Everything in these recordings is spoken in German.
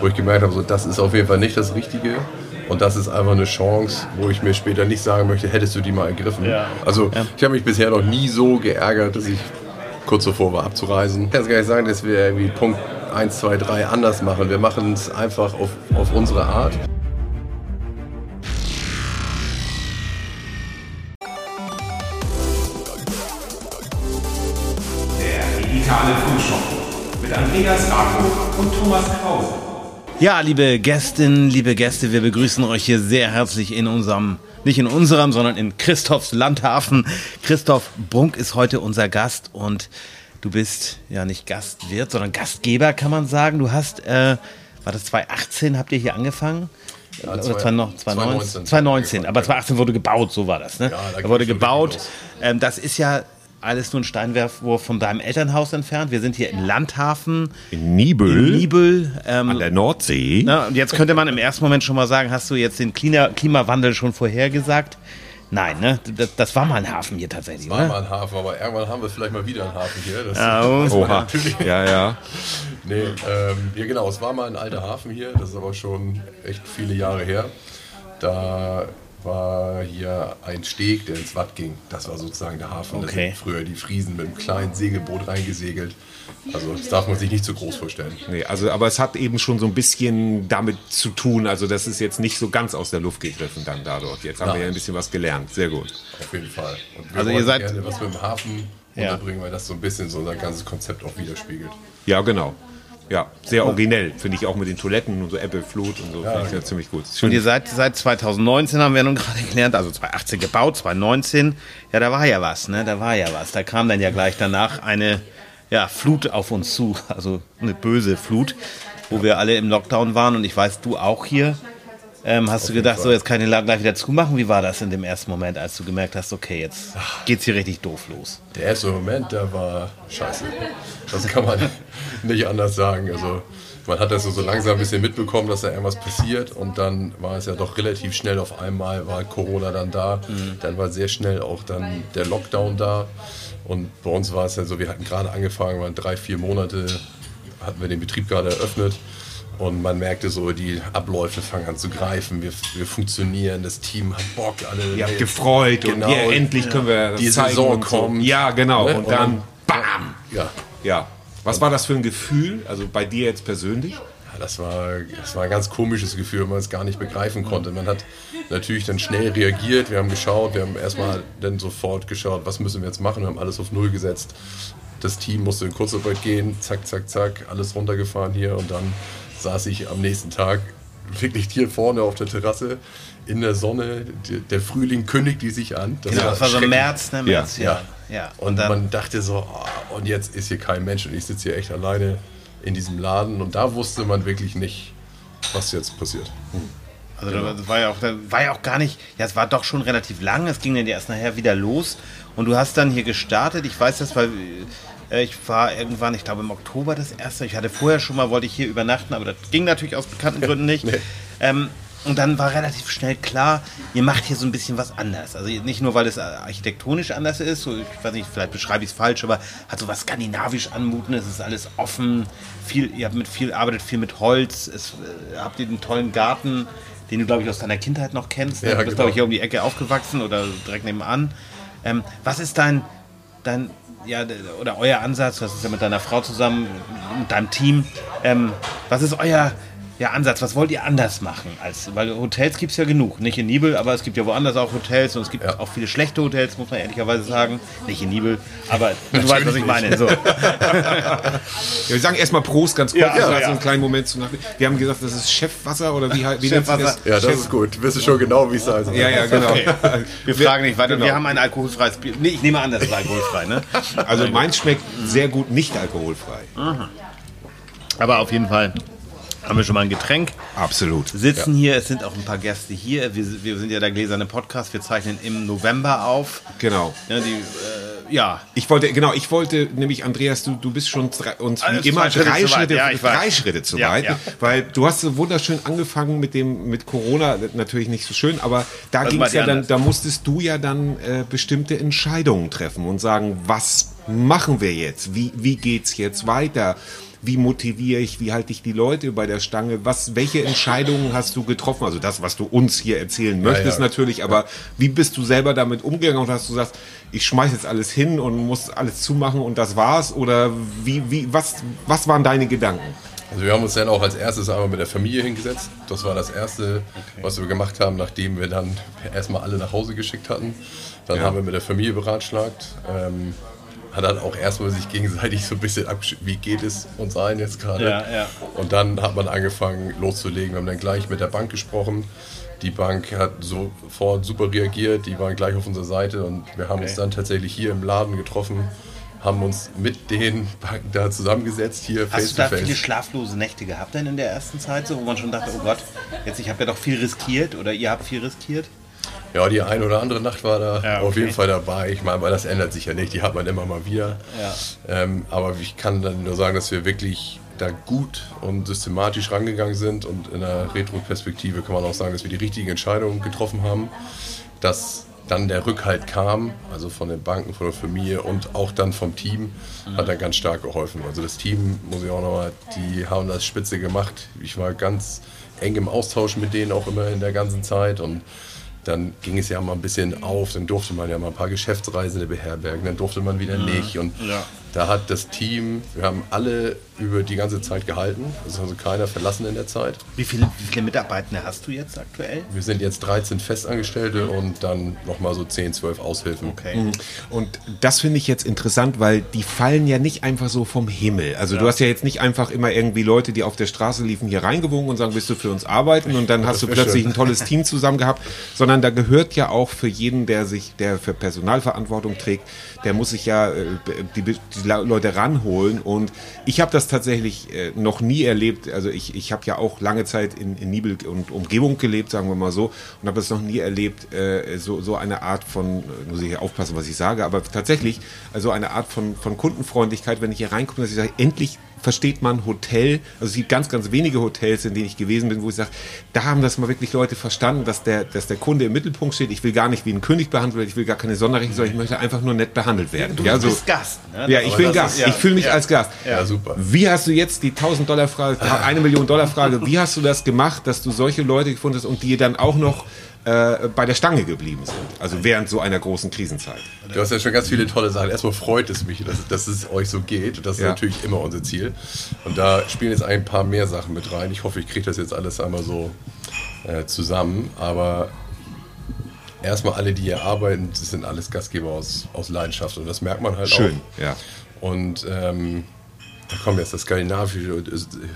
wo ich gemerkt habe, so, das ist auf jeden Fall nicht das Richtige. Und das ist einfach eine Chance, wo ich mir später nicht sagen möchte, hättest du die mal ergriffen. Ja. Also ich habe mich bisher noch nie so geärgert, dass ich kurz davor war abzureisen. Ich kann es gar nicht sagen, dass wir irgendwie Punkt 1, 2, 3 anders machen. Wir machen es einfach auf, auf unsere Art. Der digitale Fundshop mit Andreas Rako und Thomas Krause. Ja, liebe Gästinnen, liebe Gäste, wir begrüßen euch hier sehr herzlich in unserem, nicht in unserem, sondern in Christophs Landhafen. Christoph Brunk ist heute unser Gast und du bist ja nicht Gastwirt, sondern Gastgeber, kann man sagen. Du hast, äh, war das 2018, habt ihr hier angefangen? Ja, Oder zwei- 2019? 2019. 2019, aber 2018 wurde gebaut, so war das, ne? da da ging wurde gebaut. Ähm, das ist ja alles nur ein Steinwurf von deinem Elternhaus entfernt. Wir sind hier in Landhafen, In in Nibel, Nibel. Ähm, an der Nordsee. na, und jetzt könnte man im ersten Moment schon mal sagen, hast du jetzt den Klima Klimawandel schon vorhergesagt? Nein, ne? Das, das war mal ein Hafen hier tatsächlich, War oder? mal ein Hafen, aber irgendwann haben wir vielleicht mal wieder einen Hafen hier. Das Ja, oh. Oha. natürlich. Ja, ja. Nee, ähm, ja genau, es war mal ein alter Hafen hier, das ist aber schon echt viele Jahre her. Da war hier ein Steg, der ins Watt ging. Das war sozusagen der Hafen. Da Okay. sind früher die Friesen mit einem kleinen Segelboot reingesegelt. Also das darf man sich nicht zu groß vorstellen. Nee, also, aber es hat eben schon so ein bisschen damit zu tun. Also, das ist jetzt nicht so ganz aus der Luft gegriffen dann da dort. Jetzt haben wir Nein. ja ein bisschen was gelernt. Sehr gut. Auf jeden Fall. Und wir Also ihr seid- gerne was mit dem Hafen Ja. unterbringen, weil das so ein bisschen so unser ganzes Konzept auch widerspiegelt. Ja, genau. Ja, sehr originell, finde ich auch mit den Toiletten und so Apple Flut und so. finde ich ja ziemlich gut. Und Schön. ihr seid seit 2019, haben wir nun gerade gelernt, also 2018 gebaut, 2019. Ja, da war ja was, ne? Da war ja was. Da kam dann ja gleich danach eine ja, Flut auf uns zu, also eine böse Flut, wo wir alle im Lockdown waren und ich weiß, du auch hier. Ähm, hast du gedacht, so jetzt kann ich den Laden gleich wieder zumachen? Wie war das in dem ersten Moment, als du gemerkt hast, okay, jetzt geht's hier richtig doof los? Der erste Moment, der war scheiße. Das kann man nicht anders sagen. Also man hat das so, so langsam ein bisschen mitbekommen, dass da irgendwas passiert und dann war es ja doch relativ schnell auf einmal, war Corona dann da. Dann war sehr schnell auch dann der Lockdown da. Und bei uns war es ja so, wir hatten gerade angefangen, waren drei, vier Monate, hatten wir den Betrieb gerade eröffnet. Und man merkte so, die Abläufe fangen an zu greifen. Wir, wir funktionieren, das Team hat Bock, alle. Ihr habt gefreut und Genau. ja, endlich können wir das Die zeigen Saison und so. kommt. Ja, genau. Ne? Und dann, bam! Ja, Ja. Was war das für ein Gefühl? Also bei dir jetzt persönlich? Ja, das war, das war ein ganz komisches Gefühl, weil man es gar nicht begreifen konnte. Man hat natürlich dann schnell reagiert, wir haben geschaut, wir haben erstmal dann sofort geschaut, was müssen wir jetzt machen, wir haben alles auf Null gesetzt. Das Team musste in Kurzarbeit gehen, zack, zack, zack, alles runtergefahren hier und dann saß ich am nächsten Tag wirklich hier vorne auf der Terrasse in der Sonne. Der Frühling kündigte sich an. Genau, das war so. März, ne? März, ja. Ja. ja. Und, man dachte so, oh, und jetzt ist hier kein Mensch und ich sitze hier echt alleine in diesem Laden und da wusste man wirklich nicht, was jetzt passiert. Also das war ja, auch, das war ja auch gar nicht, ja, es war doch schon relativ lang, es ging dann ja erst nachher wieder los und du hast dann hier gestartet, ich weiß das, weil ich war irgendwann, ich glaube im Oktober das erste, ich hatte vorher schon mal, wollte ich hier übernachten, aber das ging natürlich aus bekannten Gründen nicht. ähm, und dann war relativ schnell klar, ihr macht hier so ein bisschen was anders. Also nicht nur, weil es äh, architektonisch anders ist, so, ich weiß nicht, vielleicht beschreibe ich es falsch, aber hat so was skandinavisch anmutendes, es ist alles offen, viel, ihr habt mit viel, arbeitet viel mit Holz, es, äh, habt ihr einen tollen Garten, den du, glaube ich, aus deiner Kindheit noch kennst. ne? Ja, du bist, genau. glaube ich, hier um die Ecke aufgewachsen oder direkt nebenan. Ähm, was ist dein, dein, ja, oder euer Ansatz, was ist ja mit deiner Frau zusammen, mit deinem Team, ähm, was ist euer ja, Ansatz, was wollt ihr anders machen? Als, weil Hotels gibt es ja genug, nicht in Nibel, aber es gibt ja woanders auch Hotels und es gibt Ja. auch viele schlechte Hotels, muss man ehrlicherweise sagen. Nicht in Nibel, aber du weißt, was ich meine. So. Ja, wir sagen erstmal Prost ganz kurz. Ja, also ja. so einen kleinen Moment zu. Wir haben gesagt, das ist Chefwasser oder wie, wie Chefwasser. sich Ja, das ist gut. Du wirst schon genau, wie es heißt. Ja, ja, genau. Wir fragen nicht weiter. genau. Wir haben ein alkoholfreies Bier. Nee, ich nehme an, das ist alkoholfrei, ne? Also meins schmeckt sehr gut nicht alkoholfrei. Aber auf jeden Fall haben wir schon mal ein Getränk. Absolut. sitzen hier, es sind auch ein paar Gäste hier. Wir, wir sind ja der gläserne Podcast, wir zeichnen im November auf. Genau. Ja, die, äh, ja. Ich wollte, genau, ich wollte nämlich, Andreas, du, du bist schon drei, uns Alles wie immer Schritte drei weit. Schritte, Ja, drei Schritte zu Ja, weit, ja. weil du hast so wunderschön angefangen mit dem mit Corona, natürlich nicht so schön, aber da ging es ja dann, da musstest du ja dann äh, bestimmte Entscheidungen treffen und sagen, was machen wir jetzt? Wie wie geht's jetzt weiter? Wie motiviere ich, wie halte ich die Leute bei der Stange, was, welche Entscheidungen hast du getroffen? Also das, was du uns hier erzählen möchtest ja. natürlich, aber wie bist du selber damit umgegangen und hast du gesagt, ich schmeiß jetzt alles hin und muss alles zumachen und das war's? Oder wie, wie, was, was waren deine Gedanken? Also wir haben uns dann auch als erstes einmal mit der Familie hingesetzt. Das war das Erste, was wir gemacht haben, nachdem wir dann erstmal alle nach Hause geschickt hatten. Dann Ja. haben wir mit der Familie beratschlagt. Ähm, hat dann auch erstmal sich gegenseitig so ein bisschen abgeschickt, wie geht es uns allen jetzt gerade. Ja, ja. Und dann hat man angefangen loszulegen. Wir haben dann gleich mit der Bank gesprochen. Die Bank hat sofort super reagiert, die waren gleich auf unserer Seite und wir haben uns dann tatsächlich hier im Laden getroffen, haben uns mit den Banken da zusammengesetzt, hier face Hast du to da face. viele schlaflose Nächte gehabt denn in der ersten Zeit, so, wo man schon dachte, oh Gott, jetzt ich habe ja doch viel riskiert oder ihr habt viel riskiert? Ja, die eine oder andere Nacht war da Ja, auf okay. jeden Fall dabei. Ich meine, weil das ändert sich ja nicht, die hat man immer mal wieder. Ja. Ähm, aber ich kann dann nur sagen, dass wir wirklich da gut und systematisch rangegangen sind und in der Retro-Perspektive kann man auch sagen, dass wir die richtigen Entscheidungen getroffen haben, dass dann der Rückhalt kam, also von den Banken, von der Familie und auch dann vom Team, hat dann ganz stark geholfen. Also das Team, muss ich auch nochmal, die haben das spitze gemacht. Ich war ganz eng im Austausch mit denen auch immer in der ganzen Zeit und dann ging es ja mal ein bisschen auf, dann durfte man ja mal ein paar Geschäftsreisende beherbergen, dann durfte man wieder nicht. Und Ja. da hat das Team, wir haben alle über die ganze Zeit gehalten, es ist also keiner verlassen in der Zeit. Wie viele, wie viele Mitarbeitende hast du jetzt aktuell? Wir sind jetzt 13 Festangestellte und dann nochmal so 10, 12 Aushilfen. Okay. Und das finde ich jetzt interessant, weil die fallen ja nicht einfach so vom Himmel. Also du hast ja jetzt nicht einfach immer irgendwie Leute, die auf der Straße liefen, hier reingewunken und sagen, willst du für uns arbeiten? Und dann hast du plötzlich schön. ein tolles Team zusammen gehabt. Sondern da gehört ja auch für jeden, der sich, der für Personalverantwortung trägt, der muss sich ja äh, die, die Leute ranholen. Und ich habe das tatsächlich äh, noch nie erlebt. Also ich, ich habe ja auch lange Zeit in, in Nibel und Umgebung gelebt, sagen wir mal so, und habe das noch nie erlebt, äh, so, so eine Art von, äh, muss ich hier aufpassen, was ich sage, aber tatsächlich, also eine Art von, von Kundenfreundlichkeit, wenn ich hier reinkomme, dass ich sage, endlich versteht man Hotel, also es gibt ganz, ganz wenige Hotels, in denen ich gewesen bin, wo ich sage, da haben das mal wirklich Leute verstanden, dass der, dass der Kunde im Mittelpunkt steht. Ich will gar nicht wie ein König behandelt werden, ich will gar keine Sonderrechte, sondern ich möchte einfach nur nett behandelt werden. Du ja, so, bist Gast. Ne? ja, ich Aber bin Gast. ist- ja. Ich fühle mich Ja. als Gast. Ja, super. Wie hast du jetzt die 1000 Dollar Frage, eine Million Dollar Frage, wie hast du das gemacht, dass du solche Leute gefunden hast und die dann auch noch äh, bei der Stange geblieben sind? Also während so einer großen Krisenzeit. Du hast ja schon ganz viele tolle Sachen. Erstmal freut es mich, dass, dass es euch so geht. Das ist Ja. natürlich immer unser Ziel. Und da spielen jetzt ein paar mehr Sachen mit rein. Ich hoffe, ich kriege das jetzt alles einmal so äh, zusammen. Aber erstmal alle, die hier arbeiten, das sind alles Gastgeber aus, aus Leidenschaft. Und das merkt man halt Schön, auch. ja. Und ähm, da kommt jetzt das Skandinavische,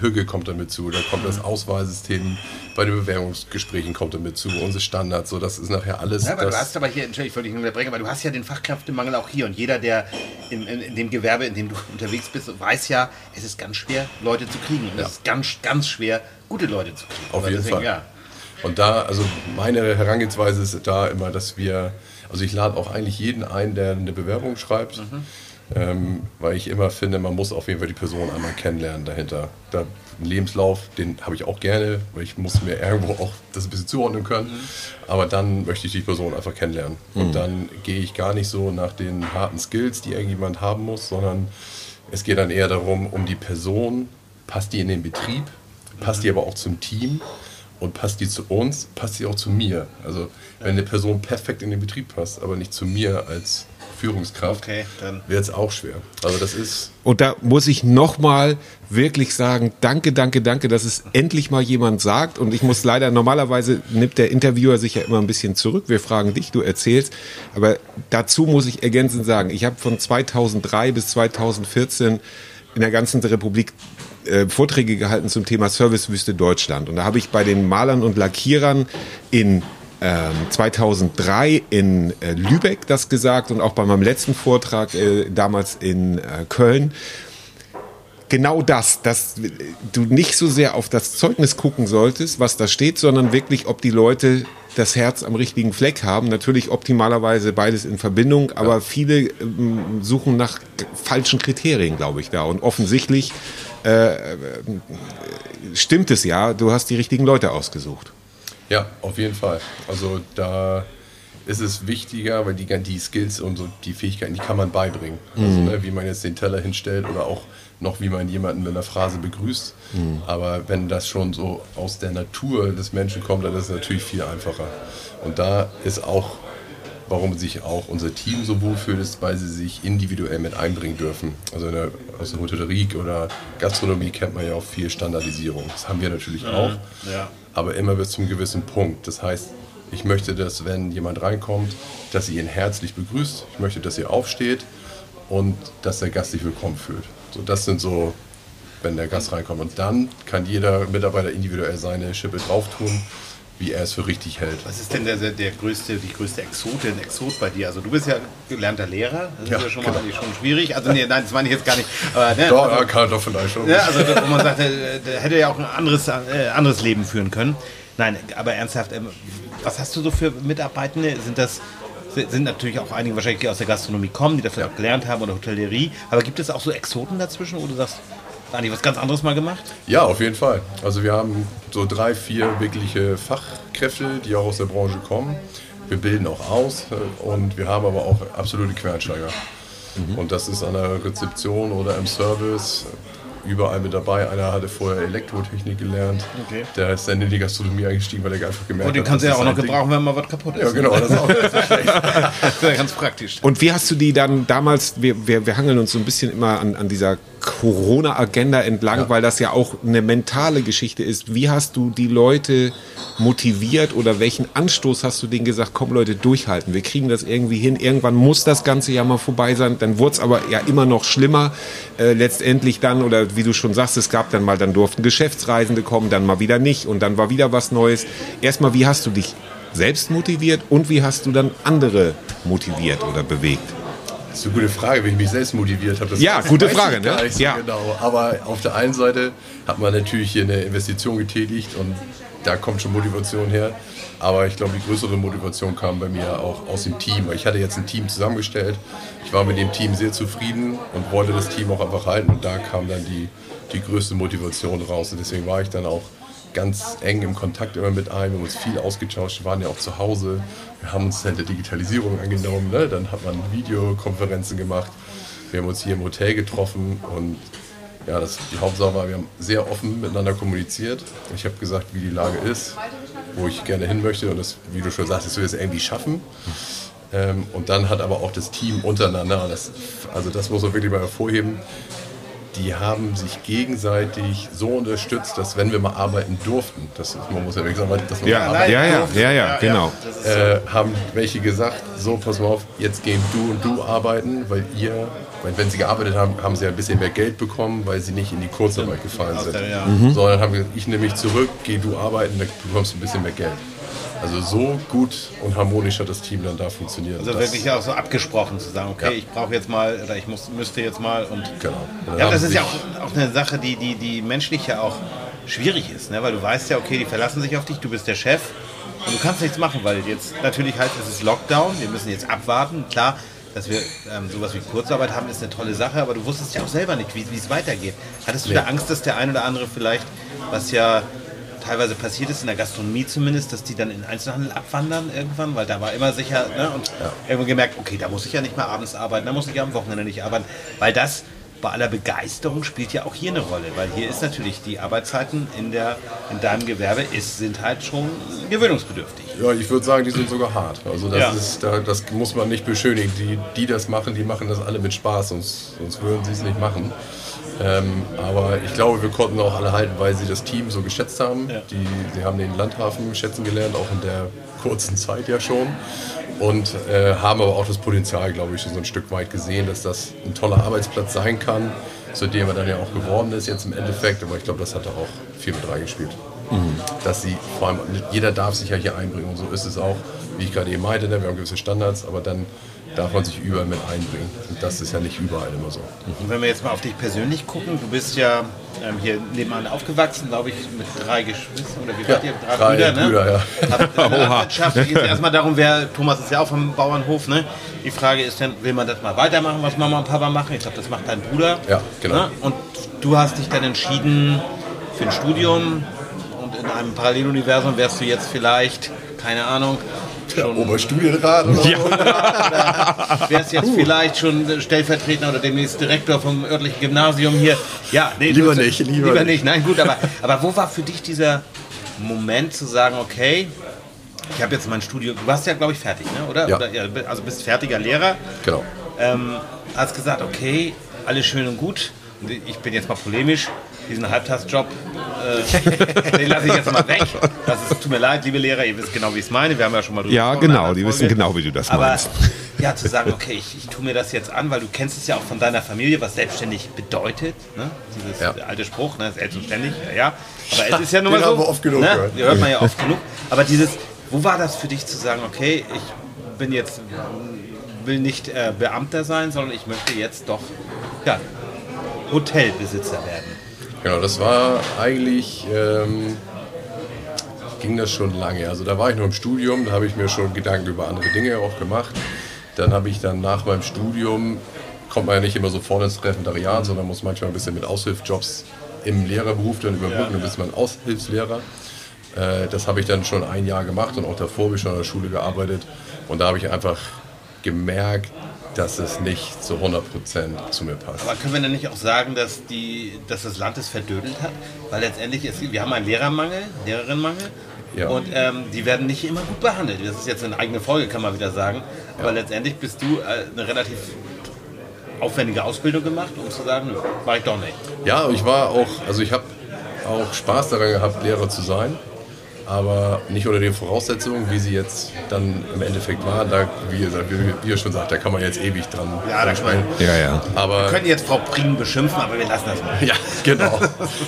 Hügge kommt damit zu, da kommt das Auswahlsystem bei den Bewerbungsgesprächen kommt damit zu, unsere Standards, so das ist nachher alles. Ja, aber du hast aber hier, Entschuldigung, ich wollte dich unterbrechen, aber du hast ja den Fachkräftemangel auch hier und jeder, der in, in, in dem Gewerbe, in dem du unterwegs bist, weiß ja, es ist ganz schwer, Leute zu kriegen. Und Ja. es ist ganz, ganz schwer, gute Leute zu kriegen. Auf Aber jeden deswegen, Fall. Ja. Und da, also meine Herangehensweise ist da immer, dass wir, also ich lade auch eigentlich jeden ein, der eine Bewerbung schreibt, ähm, weil ich immer finde, man muss auf jeden Fall die Person einmal kennenlernen dahinter. Da, einen Lebenslauf, den habe ich auch gerne, weil ich muss mir irgendwo auch das ein bisschen zuordnen können. Aber dann möchte ich die Person einfach kennenlernen. Und dann gehe ich gar nicht so nach den harten Skills, die irgendjemand haben muss, sondern es geht dann eher darum, um die Person, passt die in den Betrieb, passt die aber auch zum Team und passt die zu uns, passt die auch zu mir. Also wenn eine Person perfekt in den Betrieb passt, aber nicht zu mir als Führungskraft, Okay, dann- wird es auch schwer. Also das ist Und da muss ich nochmal wirklich sagen, danke, danke, danke, dass es endlich mal jemand sagt. Und ich muss leider, normalerweise nimmt der Interviewer sich ja immer ein bisschen zurück. Wir fragen dich, du erzählst. Aber dazu muss ich ergänzend sagen, ich habe von 2003 bis 2014 in der ganzen Republik äh, Vorträge gehalten zum Thema Servicewüste Deutschland. Und da habe ich bei den Malern und Lackierern in 2003 in äh, Lübeck das gesagt und auch bei meinem letzten Vortrag äh, damals in äh, Köln. Genau das, dass du nicht so sehr auf das Zeugnis gucken solltest, was da steht, sondern wirklich, ob die Leute das Herz am richtigen Fleck haben. Natürlich optimalerweise beides in Verbindung, aber viele ähm, suchen nach falschen Kriterien, glaube ich, da. Und offensichtlich äh, stimmt es ja, du hast die richtigen Leute ausgesucht. Ja, auf jeden Fall. Also da ist es wichtiger, weil die, die Skills und so die Fähigkeiten, die kann man beibringen. Also, ne, wie man jetzt den Teller hinstellt oder auch noch, wie man jemanden mit einer Phrase begrüßt. Aber wenn das schon so aus der Natur des Menschen kommt, dann ist es natürlich viel einfacher. Und da ist auch, warum sich auch unser Team so wohlfühlt, ist, weil sie sich individuell mit einbringen dürfen. Also in der, aus der Hotellerie oder Gastronomie kennt man ja auch viel Standardisierung. Das haben wir natürlich auch, ja. Aber immer bis zum gewissen Punkt. Das heißt, ich möchte, dass wenn jemand reinkommt, dass ihr ihn herzlich begrüßt. Ich möchte, dass ihr aufsteht und dass der Gast sich willkommen fühlt. So, das sind so, wenn der Gast reinkommt. Und dann kann jeder Mitarbeiter individuell seine Schippe drauf tun, wie er es für richtig hält. Was ist denn der, der, größte, die größte Exotin, Exot bei dir? Also du bist ja gelernter Lehrer, das Ja, ist ja schon mal genau. eigentlich schon schwierig. Also nee, nein, das meine ich jetzt gar nicht. Aber, ne, Doch, also, ja, kann doch vielleicht schon. ja, also wo man sagt, der, der hätte ja auch ein anderes, äh, anderes Leben führen können. Nein, aber ernsthaft, ähm, was hast du so für Mitarbeitende? Sind das sind natürlich auch einige wahrscheinlich, die aus der Gastronomie kommen, die das auch gelernt haben oder Hotellerie. Aber gibt es auch so Exoten dazwischen, wo du sagst, da habe ich was ganz anderes mal gemacht? Ja, auf jeden Fall. Also wir haben so drei, vier wirkliche Fachkräfte, die auch aus der Branche kommen. Wir bilden auch aus äh, und wir haben aber auch absolute Quereinsteiger. Und das ist an der Rezeption oder im Service überall mit dabei. Einer hatte vorher Elektrotechnik gelernt. Okay. Der ist dann in die Gastronomie eingestiegen, weil er einfach gemerkt Und den hat, kannst du ja auch noch sein Ding. gebrauchen, wenn mal was kaputt ist. Ja, genau. Das ist auch nicht so schlecht. Das ist ja ganz praktisch. Und wie hast du die dann damals, wir, wir, wir hangeln uns so ein bisschen immer an, an dieser Corona-Agenda entlang, weil das ja auch eine mentale Geschichte ist. Wie hast du die Leute motiviert oder welchen Anstoß hast du denen gesagt, komm Leute, durchhalten, wir kriegen das irgendwie hin, irgendwann muss das Ganze ja mal vorbei sein, dann wurde es aber ja immer noch schlimmer, äh, letztendlich dann, oder wie du schon sagst, es gab dann mal, dann durften Geschäftsreisende kommen, dann mal wieder nicht und dann war wieder was Neues. Erstmal, wie hast du dich selbst motiviert und wie hast du dann andere motiviert oder bewegt? Das ist eine gute Frage, wie ich mich selbst motiviert habe. Das Ja, gute Frage, ne? so Ja. Genau. Aber auf der einen Seite hat man natürlich hier eine Investition getätigt und da kommt schon Motivation her. Aber ich glaube, die größere Motivation kam bei mir auch aus dem Team. Ich hatte jetzt ein Team zusammengestellt. Ich war mit dem Team sehr zufrieden und wollte das Team auch einfach halten. Und da kam dann die, die größte Motivation raus. Und deswegen war ich dann auch ganz eng im Kontakt immer mit einem. Wir haben uns viel ausgetauscht, wir waren ja auch zu Hause. Wir haben uns halt der Digitalisierung angenommen. Ne? Dann hat man Videokonferenzen gemacht. Wir haben uns hier im Hotel getroffen und ja, das, die Hauptsache war, wir haben sehr offen miteinander kommuniziert. Ich habe gesagt, wie die Lage ist, wo ich gerne hin möchte und das, wie du schon sagst, das will es irgendwie schaffen. Ähm, und dann hat aber auch das Team untereinander, das, also das muss man wirklich mal hervorheben, die haben sich gegenseitig so unterstützt, dass wenn wir mal arbeiten durften, das, ist- man muss ja wirklich sagen, dass man mal Ja, arbeiten ja, ja, ja, ja, genau. äh, haben welche gesagt, so pass mal auf, jetzt gehen du und du arbeiten, weil ihr, weil wenn sie gearbeitet haben, haben sie ein bisschen mehr Geld bekommen, weil sie nicht in die Kurzarbeit gefallen sind. ja. Sondern haben gesagt, ich nehme mich zurück, geh du arbeiten, dann bekommst du ein bisschen mehr Geld. Also so gut und harmonisch hat das Team dann da funktioniert. Also wirklich auch so abgesprochen zu sagen, okay, Ja. ich brauche jetzt mal oder ich muss, müsste jetzt mal und Genau. Dann ja, das ist ja auch, auch eine Sache, die, die, die menschlich ja auch schwierig ist, ne? weil du weißt ja, okay, die verlassen sich auf dich, du bist der Chef und du kannst nichts machen, weil jetzt natürlich heißt es ist Lockdown, wir müssen jetzt abwarten, klar. Dass wir ähm, sowas wie Kurzarbeit haben, ist eine tolle Sache, aber du wusstest ja auch selber nicht, wie wie es weitergeht. Hattest du da Angst, dass der ein oder andere vielleicht, was ja teilweise passiert ist, in der Gastronomie zumindest, dass die dann in den Einzelhandel abwandern irgendwann, weil da war immer sicher, ne, und irgendwann gemerkt, okay, da muss ich ja nicht mehr abends arbeiten, da muss ich ja am Wochenende nicht arbeiten, weil das bei aller Begeisterung spielt ja auch hier eine Rolle, weil hier ist natürlich die Arbeitszeiten in, der, in deinem Gewerbe ist, sind halt schon gewöhnungsbedürftig. Ja, ich würde sagen, die sind sogar hart. Also das, Ja. ist, da, das muss man nicht beschönigen. Die, die das machen, die machen das alle mit Spaß, sonst, sonst würden sie es nicht machen. Ähm, aber ich glaube, wir konnten auch alle halten, weil sie das Team so geschätzt haben. Die, sie haben den Landhafen schätzen gelernt, auch in der kurzen Zeit ja schon. Und äh, haben aber auch das Potenzial, glaube ich, schon so ein Stück weit gesehen, dass das ein toller Arbeitsplatz sein kann, zu dem er dann ja auch geworden ist jetzt im Endeffekt. Aber ich glaube, das hat da auch viel mit reingespielt dass sie vor allem, jeder darf sich ja hier einbringen und so ist es auch, wie ich gerade eben meinte, ne, wir haben gewisse Standards, aber dann darf man sich überall mit einbringen und das ist ja nicht überall immer so. Und wenn wir jetzt mal auf dich persönlich gucken, du bist ja ähm, hier nebenan aufgewachsen, glaube ich, mit drei Geschwistern oder wie Ja, wart ihr? drei Brüder, Brüder, ja. Habt Landwirtschaft. Geht erstmal darum, wer, Thomas ist ja auch vom Bauernhof, ne? Die Frage ist dann, will man das mal weitermachen, was Mama und Papa machen? Ich glaube, das macht dein Bruder. Ja, genau. Ne? Und du hast dich dann entschieden für ein Studium und in einem Paralleluniversum wärst du jetzt vielleicht, keine Ahnung, schon Oberstudienrat oder ja. so? Wärst jetzt vielleicht schon Stellvertreter oder demnächst Direktor vom örtlichen Gymnasium hier? Ja, nee, lieber nicht. Lieber, lieber nicht. Nein, gut, aber, aber wo war für dich dieser Moment zu sagen, okay, ich habe jetzt mein Studium, du warst ja, glaube ich, fertig, ne? oder? Ja. oder ja, also bist fertiger Lehrer. Genau. Ähm, hast gesagt, okay, alles schön und gut. Ich bin jetzt mal polemisch. Diesen Halbtagsjob, äh, den lasse ich jetzt mal weg. Das ist, tut mir leid, liebe Lehrer, ihr wisst genau, wie ich es meine. Wir haben ja schon mal drüber Ja, genau, die wissen genau, wie du das Aber, meinst. Ja, zu sagen, okay, ich, ich tue mir das jetzt an, weil du kennst es ja auch von deiner Familie, was selbstständig bedeutet. Ne? Dieses Ja. alte Spruch, ne? selbstständig, ja, ja. Aber es ist ja nun mal so. haben wir oft genug ne? gehört. Die hört man ja oft genug. Aber dieses, wo war das für dich zu sagen, okay, ich bin jetzt, will nicht äh, Beamter sein, sondern ich möchte jetzt doch ja, Hotelbesitzer werden. Genau, das war eigentlich, ähm, ging das schon lange. Also da war ich noch im Studium, da habe ich mir schon Gedanken über andere Dinge auch gemacht. Dann habe ich dann nach meinem Studium, kommt man ja nicht immer so vorne ins Referendariat, sondern muss manchmal ein bisschen mit Aushilfsjobs im Lehrerberuf dann überbrücken, dann ist man Aushilfslehrer. Äh, das habe ich dann schon ein Jahr gemacht und auch davor habe ich schon an der Schule gearbeitet. Und da habe ich einfach gemerkt, dass es nicht zu 100% zu mir passt. Aber können wir denn nicht auch sagen, dass, die, dass das Land es verdödelt hat? Weil letztendlich ist, wir haben einen Lehrermangel, Lehrerinnenmangel. Ja. Und ähm, die werden nicht immer gut behandelt. Das ist jetzt eine eigene Folge, kann man wieder sagen. Aber letztendlich bist du äh, eine relativ aufwendige Ausbildung gemacht, um zu sagen, nö, mach ich doch nicht. Ja, ich war auch, also ich habe auch Spaß daran gehabt, Lehrer zu sein, aber nicht unter den Voraussetzungen, wie sie jetzt dann im Endeffekt waren. Da, wie, gesagt, wie, wie ihr schon sagt, da kann man jetzt ewig dran, Ja, da sprechen. Ja, ja. Aber Wir können jetzt Frau Prien beschimpfen, aber wir lassen das mal. ja, genau.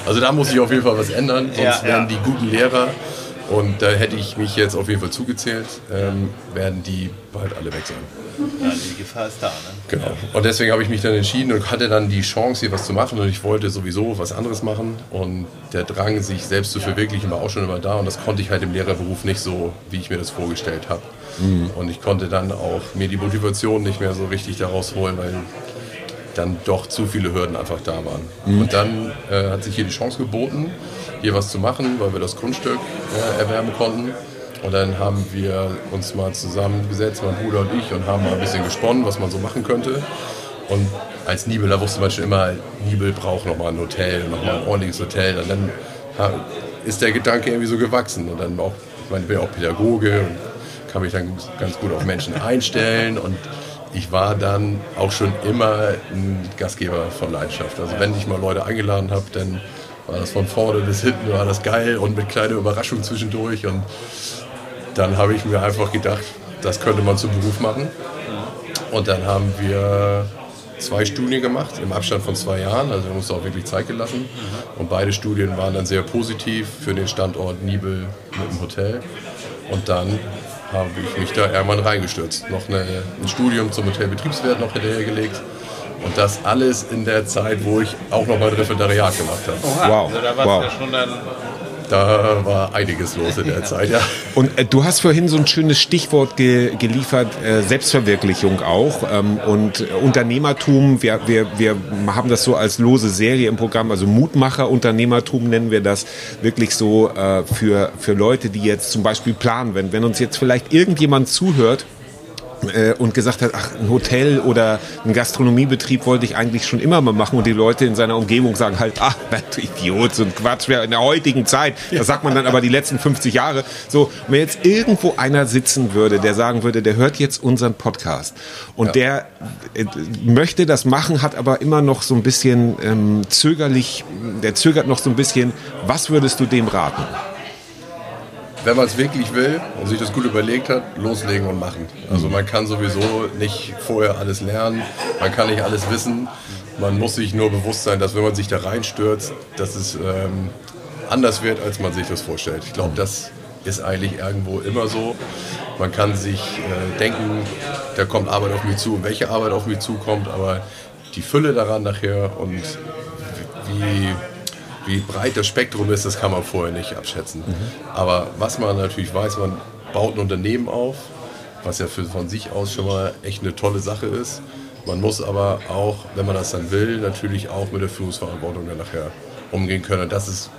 Also da muss ich auf jeden Fall was ändern, sonst Ja, ja. werden die guten Lehrer, und da hätte ich mich jetzt auf jeden Fall zugezählt, ähm, werden die bald alle weg sein. Ja, die Gefahr ist da. Ne? Genau. Und deswegen habe ich mich dann entschieden und hatte dann die Chance, hier was zu machen. Und ich wollte sowieso was anderes machen. Und der Drang, sich selbst zu verwirklichen, war auch schon immer da. Und das konnte ich halt im Lehrerberuf nicht so, wie ich mir das vorgestellt habe. Und ich konnte dann auch mir die Motivation nicht mehr so richtig daraus holen, weil dann doch zu viele Hürden einfach da waren. Und dann äh, hat sich hier die Chance geboten, hier was zu machen, weil wir das Grundstück äh, erwerben konnten. Und dann haben wir uns mal zusammengesetzt, mein Bruder und ich, und haben mal ein bisschen gesponnen, was man so machen könnte. Und als Nibeler wusste man schon immer, Nibel braucht nochmal ein Hotel, nochmal ein ordentliches Hotel. Und dann ist der Gedanke irgendwie so gewachsen. Und dann auch, ich meine, ich bin ja auch Pädagoge und kann mich dann ganz gut auf Menschen einstellen. Und ich war dann auch schon immer ein Gastgeber von Leidenschaft. Also wenn ich mal Leute eingeladen habe, dann war das von vorne bis hinten, war das geil und mit kleiner Überraschung zwischendurch. Und dann habe ich mir einfach gedacht, das könnte man zum Beruf machen. Und dann haben wir zwei Studien gemacht im Abstand von zwei Jahren. Also wir haben uns auch wirklich Zeit gelassen. Und beide Studien waren dann sehr positiv für den Standort Nibel mit dem Hotel. Und dann habe ich mich da irgendwann reingestürzt. Noch eine, ein Studium zum Hotelbetriebswirt noch hinterhergelegt. Und das alles in der Zeit, wo ich auch noch mal ein Referendariat gemacht habe. Wow, Also da war wow. ja schon dann. Da war einiges los in der Zeit, ja. Und äh, du hast vorhin so ein schönes Stichwort ge geliefert, äh, Selbstverwirklichung auch ähm, und äh, Unternehmertum. Wir, wir, wir haben das so als lose Serie im Programm, also Mutmacher Unternehmertum nennen wir das wirklich so äh, für, für Leute, die jetzt zum Beispiel planen. Wenn, wenn uns jetzt vielleicht irgendjemand zuhört, äh, und gesagt hat, ach, ein Hotel oder ein Gastronomiebetrieb wollte ich eigentlich schon immer mal machen. Und die Leute in seiner Umgebung sagen halt, ach, du Idiot, so ein Quatsch, in der heutigen Zeit, das sagt man dann aber die letzten 50 Jahre, so, wenn jetzt irgendwo einer sitzen würde, der sagen würde, der hört jetzt unseren Podcast und der äh, möchte das machen, hat aber immer noch so ein bisschen ähm, zögerlich, der zögert noch so ein bisschen, was würdest du dem raten? Wenn man es wirklich will und sich das gut überlegt hat, loslegen und machen. Also man kann sowieso nicht vorher alles lernen, man kann nicht alles wissen. Man muss sich nur bewusst sein, dass wenn man sich da reinstürzt, dass es ähm, anders wird, als man sich das vorstellt. Ich glaube, das ist eigentlich irgendwo immer so. Man kann sich äh, denken, da kommt Arbeit auf mich zu, welche Arbeit auf mich zukommt, aber die Fülle daran nachher und wie wie breit das Spektrum ist, das kann man vorher nicht abschätzen. Aber was man natürlich weiß, man baut ein Unternehmen auf, was ja für, von sich aus schon mal echt eine tolle Sache ist. Man muss aber auch, wenn man das dann will, natürlich auch mit der Führungsverantwortung dann nachher umgehen können. Und das ist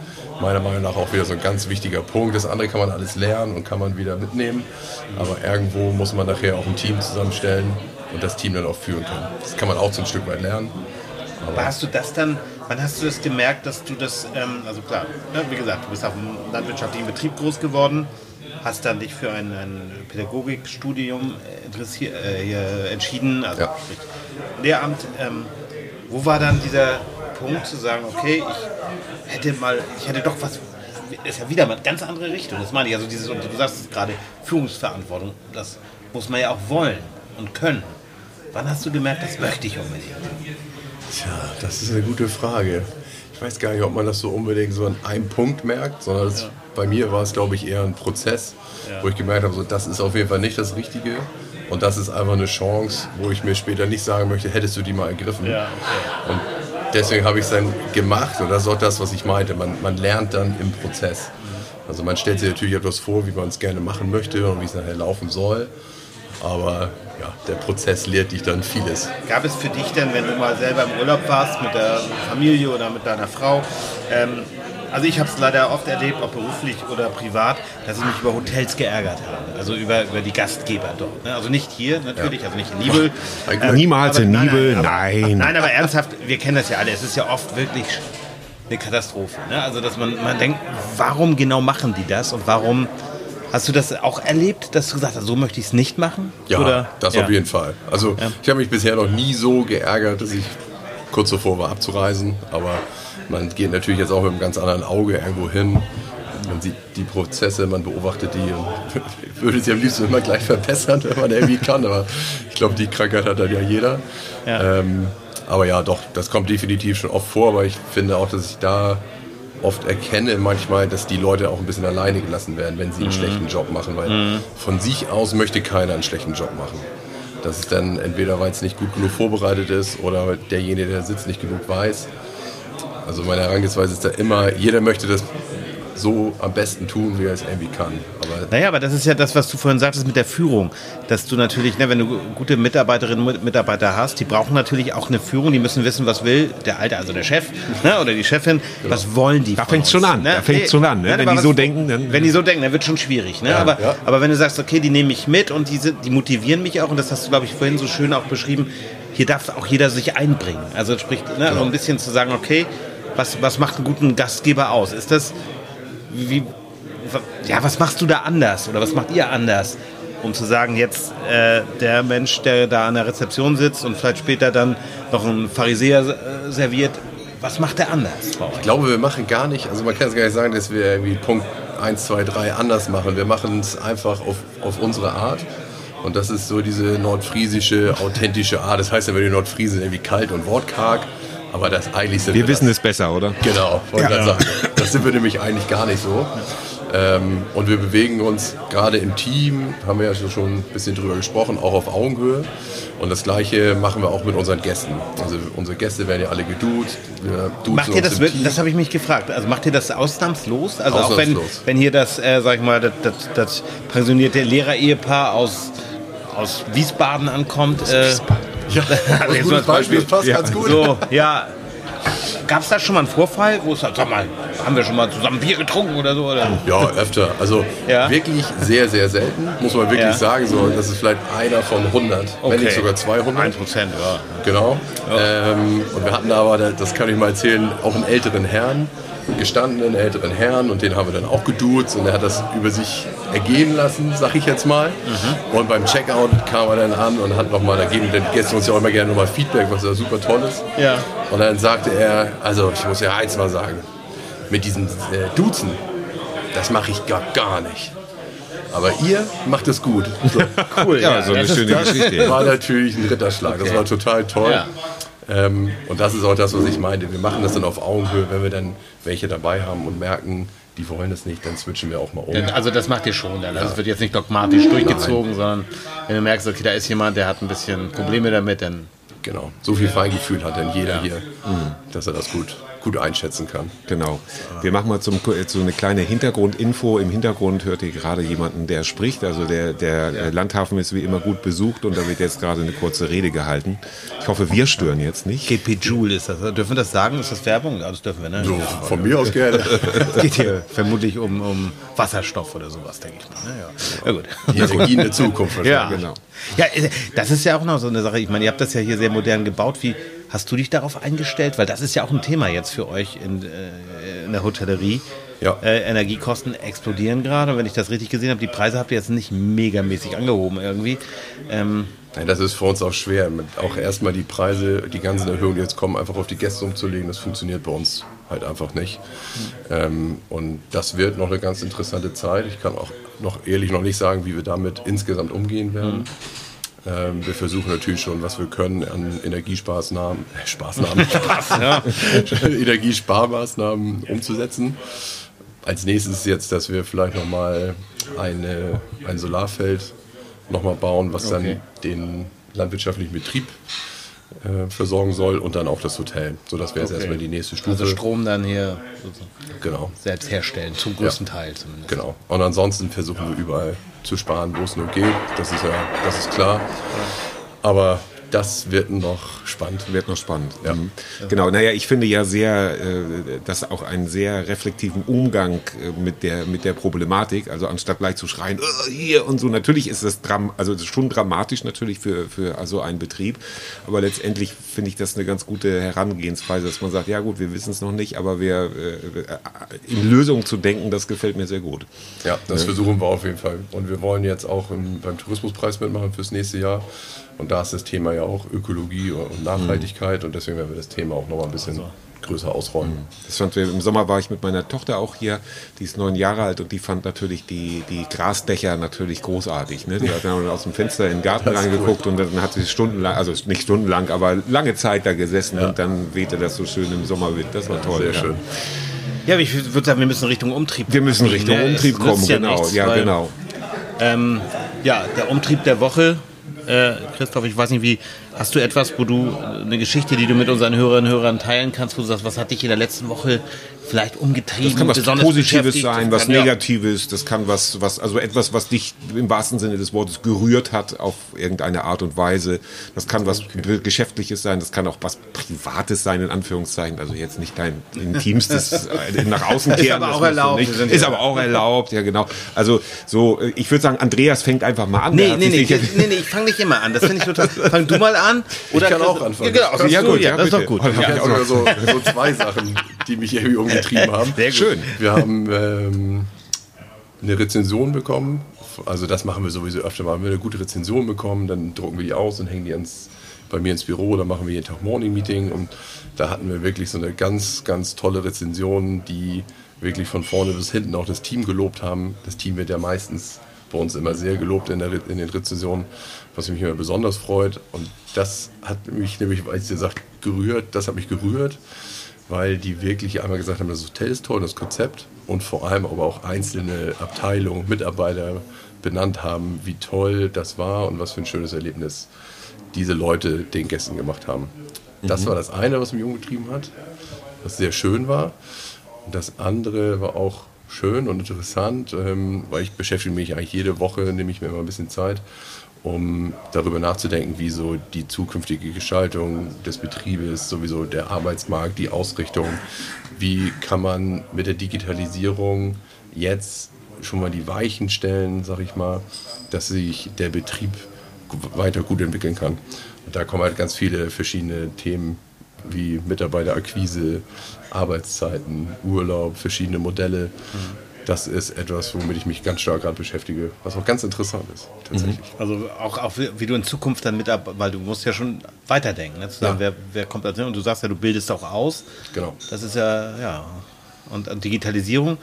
meiner Meinung nach auch wieder so ein ganz wichtiger Punkt. Das andere kann man alles lernen und kann man wieder mitnehmen. Aber irgendwo muss man nachher auch ein Team zusammenstellen und das Team dann auch führen können. Das kann man auch zum Stück weit lernen. Aber hast du das dann, wann hast du das gemerkt, dass du das, ähm, also klar, ne, wie gesagt, du bist auf einem landwirtschaftlichen Betrieb groß geworden, hast dann dich für ein, ein Pädagogikstudium äh, entschieden, also Ja. sprich Lehramt. Ähm, wo war dann dieser Punkt zu sagen, okay, ich hätte mal, ich hätte doch was, ist ja wieder mal eine ganz andere Richtung, das meine ich, also dieses, und du sagst es gerade, Führungsverantwortung, das muss man ja auch wollen und können. Wann hast du gemerkt, das möchte ich unbedingt? Tja, das ist eine gute Frage. Ich weiß gar nicht, ob man das so unbedingt so an einem Punkt merkt, sondern das, bei mir war es, glaube ich, eher ein Prozess, wo ich gemerkt habe, so, das ist auf jeden Fall nicht das Richtige. Und das ist einfach eine Chance, wo ich mir später nicht sagen möchte, hättest du die mal ergriffen. Ja, Und deswegen habe ich es dann gemacht und das ist auch das, was ich meinte. Man, man lernt dann im Prozess. Also man stellt sich natürlich etwas vor, wie man es gerne machen möchte und wie es nachher laufen soll. Aber ja, der Prozess lehrt dich dann vieles. Gab es für dich denn, wenn du mal selber im Urlaub warst mit der Familie oder mit deiner Frau, ähm, also ich habe es leider oft erlebt, ob beruflich oder privat, dass ich mich über Hotels geärgert habe. Also über, über die Gastgeber dort. Ne? Also nicht hier natürlich, also nicht in Nibel. Glück. Niemals in Nibel, aber, nein. Nein, aber ernsthaft, wir kennen das ja alle. Es ist ja oft wirklich eine Katastrophe. Ne? Also dass man, man denkt, warum genau machen die das und warum... Hast du das auch erlebt, dass du gesagt hast, so möchte ich es nicht machen? Ja, Oder? das ja. auf jeden Fall. Also ich habe mich bisher noch nie so geärgert, dass ich kurz davor war abzureisen. Aber man geht natürlich jetzt auch mit einem ganz anderen Auge irgendwo hin. Man sieht die Prozesse, man beobachtet die und würde sie am liebsten immer gleich verbessern, wenn man irgendwie kann. Aber ich glaube, die Krankheit hat dann ja jeder. Ja. Ähm, aber ja, doch, das kommt definitiv schon oft vor. Aber ich finde auch, dass ich da oft erkenne manchmal, dass die Leute auch ein bisschen alleine gelassen werden, wenn sie einen schlechten Job machen, weil von sich aus möchte keiner einen schlechten Job machen. Das ist dann entweder, weil es nicht gut genug vorbereitet ist oder derjenige, der sitzt, nicht genug weiß. Also meine Herangehensweise ist da immer, jeder möchte das so am besten tun, wie er es irgendwie kann. Aber Naja, aber das ist ja das, was du vorhin sagtest mit der Führung. Dass du natürlich, ne, wenn du gute Mitarbeiterinnen und Mitarbeiter hast, die brauchen natürlich auch eine Führung, die müssen wissen, was will der Alte, also der Chef ne, oder die Chefin, was wollen die Da von fängt's uns, schon an, da fängt's schon an, ne? Nein, Wenn die so denken, dann- Wenn die so denken, dann wird schon schwierig. Ne? aber, ja. aber wenn du sagst, okay, die nehme ich mit und die, sind, die motivieren mich auch, und das hast du, glaube ich, vorhin so schön auch beschrieben, hier darf auch jeder sich einbringen. Also sprich, ne, so ein bisschen zu sagen, okay, was, was macht einen guten Gastgeber aus? Ist das, wie, ja, was machst du da anders oder was macht ihr anders? Um zu sagen, jetzt äh, der Mensch, der da an der Rezeption sitzt und vielleicht später dann noch einen Pharisäer äh, serviert, was macht der anders ich glaube, wir machen gar nicht, also man kann es gar nicht sagen, dass wir irgendwie Punkt 1, 2, 3 anders machen. Wir machen es einfach auf, auf unsere Art. Und das ist so diese nordfriesische, authentische Art. Das heißt ja, wenn die Nordfriesen irgendwie kalt und wortkarg, aber das eigentlich sind Wir wissen das. es besser, oder? Genau, gerade sagen. Das sind wir nämlich eigentlich gar nicht so. Ähm, und wir bewegen uns gerade im Team, haben wir ja schon ein bisschen drüber gesprochen, auch auf Augenhöhe. Und das Gleiche machen wir auch mit unseren Gästen. Also unsere Gäste werden ja alle geduzt. Wir Macht ihr das das habe ich mich gefragt. Also macht ihr das ausnahmslos? Also auch wenn, Ausnahmslos. wenn hier das, äh, sag ich mal, das, das, das pensionierte Lehrerehepaar aus, aus Wiesbaden ankommt. Äh, Ja, Also jetzt gutes nur als Beispiel, Beispiel. passt Ja. ganz gut. so, ja. Gab es da schon mal einen Vorfall, wo es sagt, sag mal, haben wir schon mal zusammen Bier getrunken oder so? Oder? Ja, öfter. Also Ja. wirklich sehr, sehr selten, muss man wirklich Ja. sagen. So, das ist vielleicht einer von 100, wenn nicht sogar 200. 1 Prozent, ja. Genau. Ähm, und wir hatten aber, das kann ich mal erzählen, auch einen älteren Herrn, gestandenen älteren Herrn und den haben wir dann auch geduzt und er hat das über sich ergehen lassen, sag ich jetzt mal. Und beim Checkout kam er dann an und hat nochmal, da geben die Gäste uns ja auch immer gerne nochmal Feedback, was ja super toll ist. Ja. Und dann sagte er, also ich muss ja eins mal sagen, mit diesem äh, Duzen, das mache ich gar, gar nicht. Aber ihr macht es gut. So. Cool. Ja, so eine schöne Geschichte. war natürlich ein Ritterschlag. Das war total toll. Ja. Ähm, und das ist auch das, was ich meinte. Wir machen das dann auf Augenhöhe, wenn wir dann welche dabei haben und merken, die wollen das nicht, dann switchen wir auch mal um. Also das macht ihr schon dann. Also es wird jetzt nicht dogmatisch durchgezogen, sondern wenn du merkst, okay, da ist jemand, der hat ein bisschen Probleme damit, dann Genau. So viel Feingefühl hat dann jeder hier, dass er das gut, gut einschätzen kann. Genau. Wir machen mal zum, so eine kleine Hintergrundinfo. Im Hintergrund hört ihr gerade jemanden, der spricht. Also der, der ja. Landhafen ist wie immer gut besucht und da wird jetzt gerade eine kurze Rede gehalten. Ich hoffe, wir stören jetzt nicht. GP Joule ist das. Dürfen wir das sagen? Ist das Werbung? Ja, das dürfen wir, ne? So, von mir aus gerne. Es geht hier vermutlich um, um Wasserstoff oder sowas, denke ich mal. Ne? Ja. ja, gut. Die Energie in der Zukunft. Ja, genau. Ja, äh, das ist ja auch noch so eine Sache. Ich meine, ihr habt das ja hier sehr modern gebaut. Wie hast du dich darauf eingestellt? Weil das ist ja auch ein Thema jetzt für euch in, äh, in der Hotellerie. Ja. Äh, Energiekosten explodieren gerade. Und wenn ich das richtig gesehen habe, die Preise habt ihr jetzt nicht megamäßig angehoben irgendwie. Ähm, Nein, das ist für uns auch schwer. auch erstmal die Preise, die ganzen Erhöhungen, die jetzt kommen, einfach auf die Gäste umzulegen, das funktioniert bei uns halt einfach nicht. Ähm, und das wird noch eine ganz interessante Zeit. Ich kann auch noch ehrlich noch nicht sagen, wie wir damit insgesamt umgehen werden. Mhm. Ähm, wir versuchen natürlich schon, was wir können an Energiespaßnahmen, äh, Spaßnahmen, Spaß, ja. Energiesparmaßnahmen umzusetzen. Als nächstes jetzt, dass wir vielleicht nochmal eine, ein Solarfeld nochmal bauen, was okay. dann den landwirtschaftlichen Betrieb äh, versorgen soll und dann auch das Hotel. So, das wäre okay. jetzt erstmal die nächste Stufe. Also Strom dann hier genau. selbst herstellen, zum größten ja. Teil zumindest. Genau. Und ansonsten versuchen wir überall zu sparen, wo es nur geht. Das ist ja, das ist klar. Aber das wird noch spannend. Wird noch spannend. Ja. Mhm. Genau, naja, ich finde ja sehr, äh, dass auch einen sehr reflektiven Umgang äh, mit der, mit der Problematik, also anstatt gleich zu schreien, äh, hier und so, natürlich ist das Dram also das ist schon dramatisch natürlich für, für also einen Betrieb, aber letztendlich finde ich das eine ganz gute Herangehensweise, dass man sagt, ja gut, wir wissen es noch nicht, aber wir äh, in Lösungen zu denken, das gefällt mir sehr gut. Ja, das ja. versuchen wir auf jeden Fall. Und wir wollen jetzt auch im, beim Tourismuspreis mitmachen fürs nächste Jahr. Und da ist das Thema ja auch Ökologie und Nachhaltigkeit mhm. und deswegen werden wir das Thema auch noch mal ein bisschen also. größer ausrollen. Mhm. Das fand, Im Sommer war ich mit meiner Tochter auch hier, die ist neun Jahre alt und die fand natürlich die, die Grasdächer natürlich großartig. Ne? Die hat dann aus dem Fenster in den Garten reingeguckt cool. und dann hat sie stundenlang, also nicht stundenlang, aber lange Zeit da gesessen ja. und dann wehte das so schön im Sommerwind. Das war toll. Sehr ja. schön. Ja, ich würde sagen, wir müssen Richtung Umtrieb. Wir müssen Richtung ne? Umtrieb kommen, genau. Ja, nichts, ja genau. Ähm, ja, der Umtrieb der Woche äh, Christoph, ich weiß nicht, wie hast du etwas, wo du eine Geschichte, die du mit unseren Hörerinnen und Hörern teilen kannst, wo du sagst, was hat dich in der letzten Woche vielleicht umgetrieben. Das kann was Positives sein, was Negatives, das kann was, was, also etwas, was dich im wahrsten Sinne des Wortes gerührt hat auf irgendeine Art und Weise. Das kann was okay. Geschäftliches sein, das kann auch was Privates sein, in Anführungszeichen. Also jetzt nicht dein intimstes äh, nach außen kehren. Ist aber auch erlaubt. Ist aber auch erlaubt, ja genau. Also so, äh, ich würde sagen, Andreas fängt einfach mal an. Nee, nee, nee, nee, nee, ich fange nicht immer an. Das finde ich total. Fang du mal an. Oder ich kann auch anfangen. Genau, also, ja, gut, ja, das ist doch gut. Ich habe sogar so, so zwei Sachen, die mich irgendwie umgetrieben haben. Sehr schön. Wir haben ähm, eine Rezension bekommen. Also das machen wir sowieso öfter mal. Wenn wir eine gute Rezension bekommen, dann drucken wir die aus und hängen die ans, bei mir ins Büro. Dann machen wir jeden Tag Morning Meeting und da hatten wir wirklich so eine ganz, ganz tolle Rezension, die wirklich von vorne bis hinten auch das Team gelobt haben. Das Team wird ja meistens bei uns immer sehr gelobt in, der, in den Rezensionen, was mich immer besonders freut. Und das hat mich nämlich, weil ich dir sagt, gerührt, das hat mich gerührt weil die wirklich einmal gesagt haben, das Hotel ist toll, das Konzept und vor allem aber auch einzelne Abteilungen, Mitarbeiter benannt haben, wie toll das war und was für ein schönes Erlebnis diese Leute den Gästen gemacht haben. Das mhm. war das eine, was mich umgetrieben hat, was sehr schön war. Und das andere war auch schön und interessant, ähm, weil ich beschäftige mich eigentlich jede Woche, nehme ich mir immer ein bisschen Zeit um darüber nachzudenken, wie so die zukünftige Gestaltung des Betriebes, sowieso der Arbeitsmarkt, die Ausrichtung, wie kann man mit der Digitalisierung jetzt schon mal die Weichen stellen, sag ich mal, dass sich der Betrieb weiter gut entwickeln kann. Und da kommen halt ganz viele verschiedene Themen wie Mitarbeiterakquise, Arbeitszeiten, Urlaub, verschiedene Modelle. Mhm das ist etwas, womit ich mich ganz stark gerade beschäftige, was auch ganz interessant ist, tatsächlich. Mhm. Also auch, auch wie du in Zukunft dann mit, weil du musst ja schon weiterdenken, ne? Sagen, ja. wer, wer kommt da hin? Und du sagst ja, du bildest auch aus. Genau. Das ist ja, ja. Und, und Digitalisierung,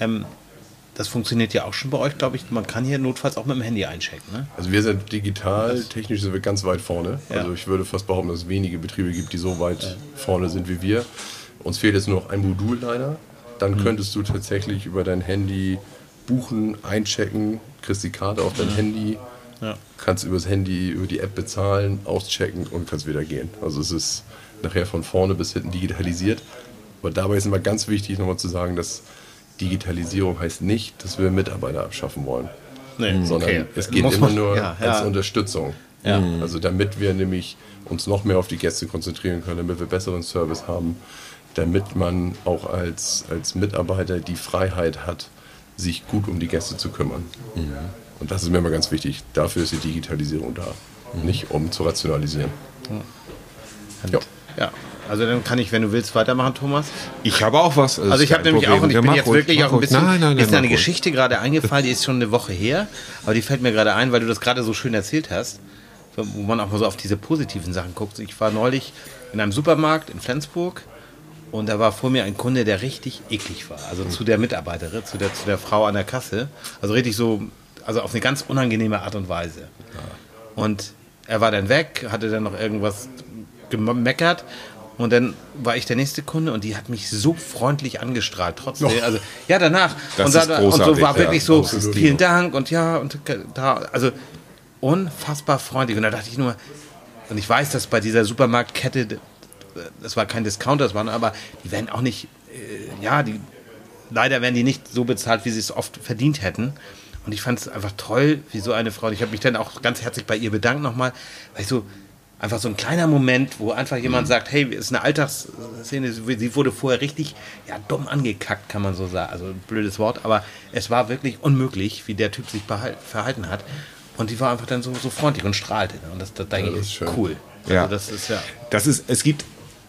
ähm, das funktioniert ja auch schon bei euch, glaube ich. Man kann hier notfalls auch mit dem Handy einchecken. Ne? Also wir sind digital, technisch sind wir ganz weit vorne. Ja. Also ich würde fast behaupten, dass es wenige Betriebe gibt, die so weit ja. vorne sind wie wir. Uns fehlt jetzt nur noch ein Modul leider dann mhm. könntest du tatsächlich über dein Handy buchen, einchecken, kriegst die Karte auf dein mhm. Handy, ja. kannst übers Handy, über die App bezahlen, auschecken und kannst wieder gehen. Also es ist nachher von vorne bis hinten digitalisiert. Aber dabei ist immer ganz wichtig, nochmal zu sagen, dass Digitalisierung heißt nicht, dass wir Mitarbeiter abschaffen wollen. Nee, sondern okay. es geht Muss immer man- nur ja, als ja. Unterstützung. Ja. Also damit wir nämlich uns noch mehr auf die Gäste konzentrieren können, damit wir besseren Service haben, damit man auch als, als Mitarbeiter die Freiheit hat, sich gut um die Gäste zu kümmern. Und das ist mir immer ganz wichtig. Dafür ist die Digitalisierung da. Nicht um zu rationalisieren. Ja. Ja, also dann kann ich, wenn du willst, weitermachen, Thomas. Ich habe auch was. Also ich habe nämlich auch, und ich bin jetzt wirklich auch ein bisschen, Nein, nein, nein, ist mir eine ruhig. Geschichte gerade eingefallen, die ist schon eine Woche her, aber die fällt mir gerade ein, weil du das gerade so schön erzählt hast, wo man auch mal so auf diese positiven Sachen guckt. Ich war neulich in einem Supermarkt in Flensburg und da war vor mir ein Kunde, der richtig eklig war. Also zu der Mitarbeiterin, zu der, zu der Frau an der Kasse. Also richtig so, also auf eine ganz unangenehme Art und Weise. Und er war dann weg, hatte dann noch irgendwas gemeckert. Und dann war ich der nächste Kunde und die hat mich so freundlich angestrahlt, trotzdem. Also, ja, danach. Das und, ist da, und so war wirklich so, vielen Dank und ja, und da, also unfassbar freundlich. Und da dachte ich nur, und ich weiß, dass bei dieser Supermarktkette, das war kein Discounter, das waren aber, die werden auch nicht, äh, ja, die, leider werden die nicht so bezahlt, wie sie es oft verdient hätten. Und ich fand es einfach toll, wie so eine Frau, ich habe mich dann auch ganz herzlich bei ihr bedankt nochmal, weil ich so, einfach so ein kleiner Moment, wo einfach jemand sagt, hey, es ist eine Alltagsszene, sie wurde vorher richtig, ja, dumm angekackt, kann man so sagen, also ein blödes Wort, aber es war wirklich unmöglich, wie der Typ sich verhalten hat. Und die war einfach dann so, so freundlich und strahlte. Und das, das denke ich, ist schön. cool. Ja. Also das ist ja. Das ist, es gibt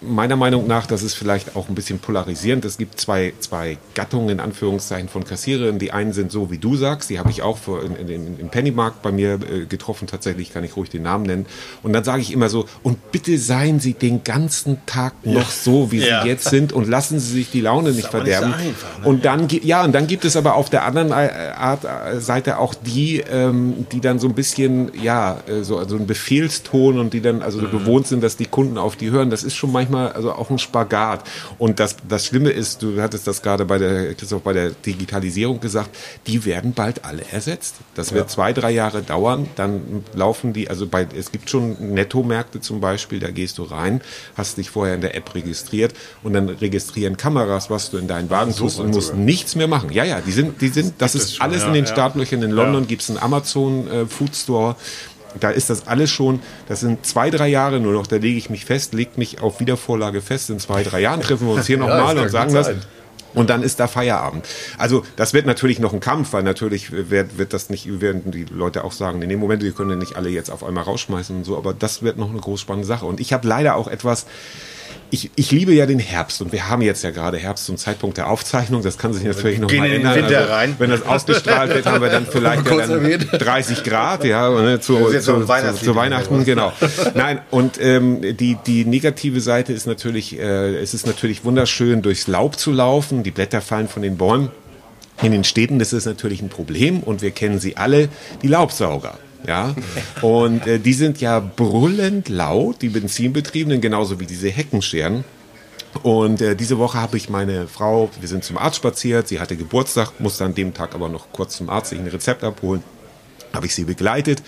meiner Meinung nach, das ist vielleicht auch ein bisschen polarisierend. Es gibt zwei, zwei Gattungen in Anführungszeichen von Kassiererinnen. Die einen sind so, wie du sagst, die habe ich auch vor, in, in, im Pennymarkt bei mir äh, getroffen. Tatsächlich kann ich ruhig den Namen nennen. Und dann sage ich immer so, und bitte seien Sie den ganzen Tag noch so, wie Ja. Sie jetzt sind und lassen Sie sich die Laune nicht aber nicht so verderben. einfach, ne? Und dann, ja, und dann gibt es aber auf der anderen äh, Art, äh, Seite auch die, ähm, die dann so ein bisschen, ja, äh, so also ein Befehlston und die dann also so gewohnt sind, dass die Kunden auf die hören. Das ist schon manchmal also auch ein Spagat. Und das, das Schlimme ist, du hattest das gerade bei der, Christoph, bei der Digitalisierung gesagt, die werden bald alle ersetzt. Das wird zwei, drei Jahre dauern. Dann laufen die, also bei, es gibt schon Nettomärkte zum Beispiel, da gehst du rein, hast dich vorher in der App registriert und dann registrieren Kameras, was du in deinen Wagen tust und musst nichts mehr machen. Ja, ja, die sind, die sind, das ist alles in den Startlöchern. In London gibt's einen Amazon äh, Food Store. Da ist das alles schon, das sind zwei, drei Jahre nur noch, da lege ich mich fest, legt mich auf Wiedervorlage fest, in zwei, drei Jahren treffen wir uns hier nochmal ist und ja sagen das. Und dann ist da Feierabend. Also das wird natürlich noch ein Kampf, weil natürlich wird, wird das nicht, werden die Leute auch sagen, in dem Moment, wir können ja nicht alle jetzt auf einmal rausschmeißen und so, aber das wird noch eine groß spannende Sache. Und ich habe leider auch etwas, ich, ich liebe ja den Herbst und wir haben jetzt ja gerade Herbst zum Zeitpunkt der Aufzeichnung. Das kann sich natürlich noch mal ändern. Also. Wenn das ausgestrahlt wird, haben wir dann vielleicht ja dann erwähnt. 30 Grad, ja, ne, zu, zu, zu, zu Weihnachten, genau. Nein, und ähm, die, die negative Seite ist natürlich, äh, es ist natürlich wunderschön, durchs Laub zu laufen. Die Blätter fallen von den Bäumen. In den Städten das ist natürlich ein Problem und wir kennen sie alle, die Laubsauger. Ja, und äh, die sind ja brüllend laut, die Benzinbetriebenen, genauso wie diese Heckenscheren. Und äh, diese Woche habe ich meine Frau, wir sind zum Arzt spaziert, sie hatte Geburtstag, musste an dem Tag aber noch kurz zum Arzt sich ein Rezept abholen, habe ich sie begleitet.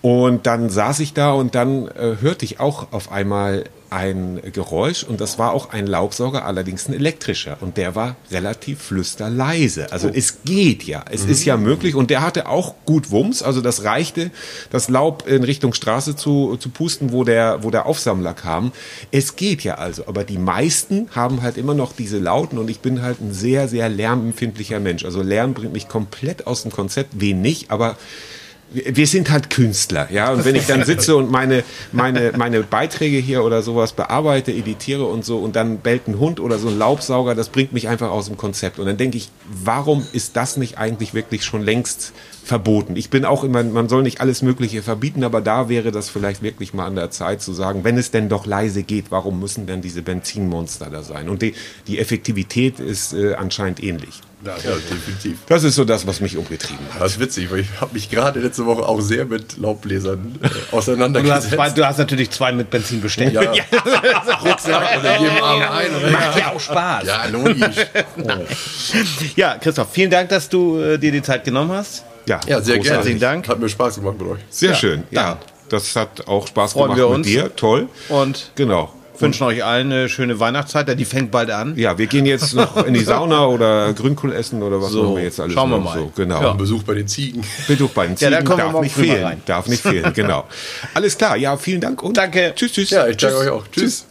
Und dann saß ich da und dann äh, hörte ich auch auf einmal ein Geräusch und das war auch ein Laubsauger, allerdings ein elektrischer. Und der war relativ flüsterleise. Also es geht ja, es ist ja möglich. Und der hatte auch gut Wumms, also das reichte, das Laub in Richtung Straße zu, zu pusten, wo der, wo der Aufsammler kam. Es geht ja also, aber die meisten haben halt immer noch diese Lauten. Und ich bin halt ein sehr, sehr lärmempfindlicher Mensch. Also Lärm bringt mich komplett aus dem Konzept, wen nicht, aber wir sind halt Künstler, ja. Und wenn ich dann sitze und meine, meine, meine Beiträge hier oder sowas bearbeite, editiere und so und dann bellt ein Hund oder so ein Laubsauger, das bringt mich einfach aus dem Konzept. Und dann denke ich, warum ist das nicht eigentlich wirklich schon längst verboten? Ich bin auch immer, man soll nicht alles Mögliche verbieten, aber da wäre das vielleicht wirklich mal an der Zeit zu sagen, wenn es denn doch leise geht, warum müssen denn diese Benzinmonster da sein? Und die, die Effektivität ist äh, anscheinend ähnlich. Ja, definitiv. Das ist so das, was mich umgetrieben hat. Das ist witzig, weil ich habe mich gerade letzte Woche auch sehr mit Laubbläsern äh, Du hast, auseinandergesetzt. zwei, du hast natürlich zwei mit Benzin bestellt. ja, Rucksack oder jedem Arm ein. Oder? Macht ja auch Spaß. Ja, logisch. Ja, Christoph, vielen Dank, dass du äh, dir die Zeit genommen hast. Ja, Ja, sehr gerne. Herzlichen Dank. Hat mir Spaß gemacht mit euch. Sehr Ja, schön. Ja, das hat auch Spaß freuen gemacht wir mit uns. dir. Toll. Und Genau. Wünschen euch allen eine schöne Weihnachtszeit, denn die fängt bald an. Ja, wir gehen jetzt noch in die Sauna oder Grünkohl essen oder was So, machen wir jetzt alles schauen wir mal. so. Genau. Ein Besuch bei den Ziegen. Besuch bei den Ja, da Ziegen kommen wir darf morgen nicht fehlen. rein. Darf nicht fehlen, genau. Alles klar, ja, vielen Dank und Danke. Tschüss, tschüss. Ja, ich danke euch auch. Tschüss.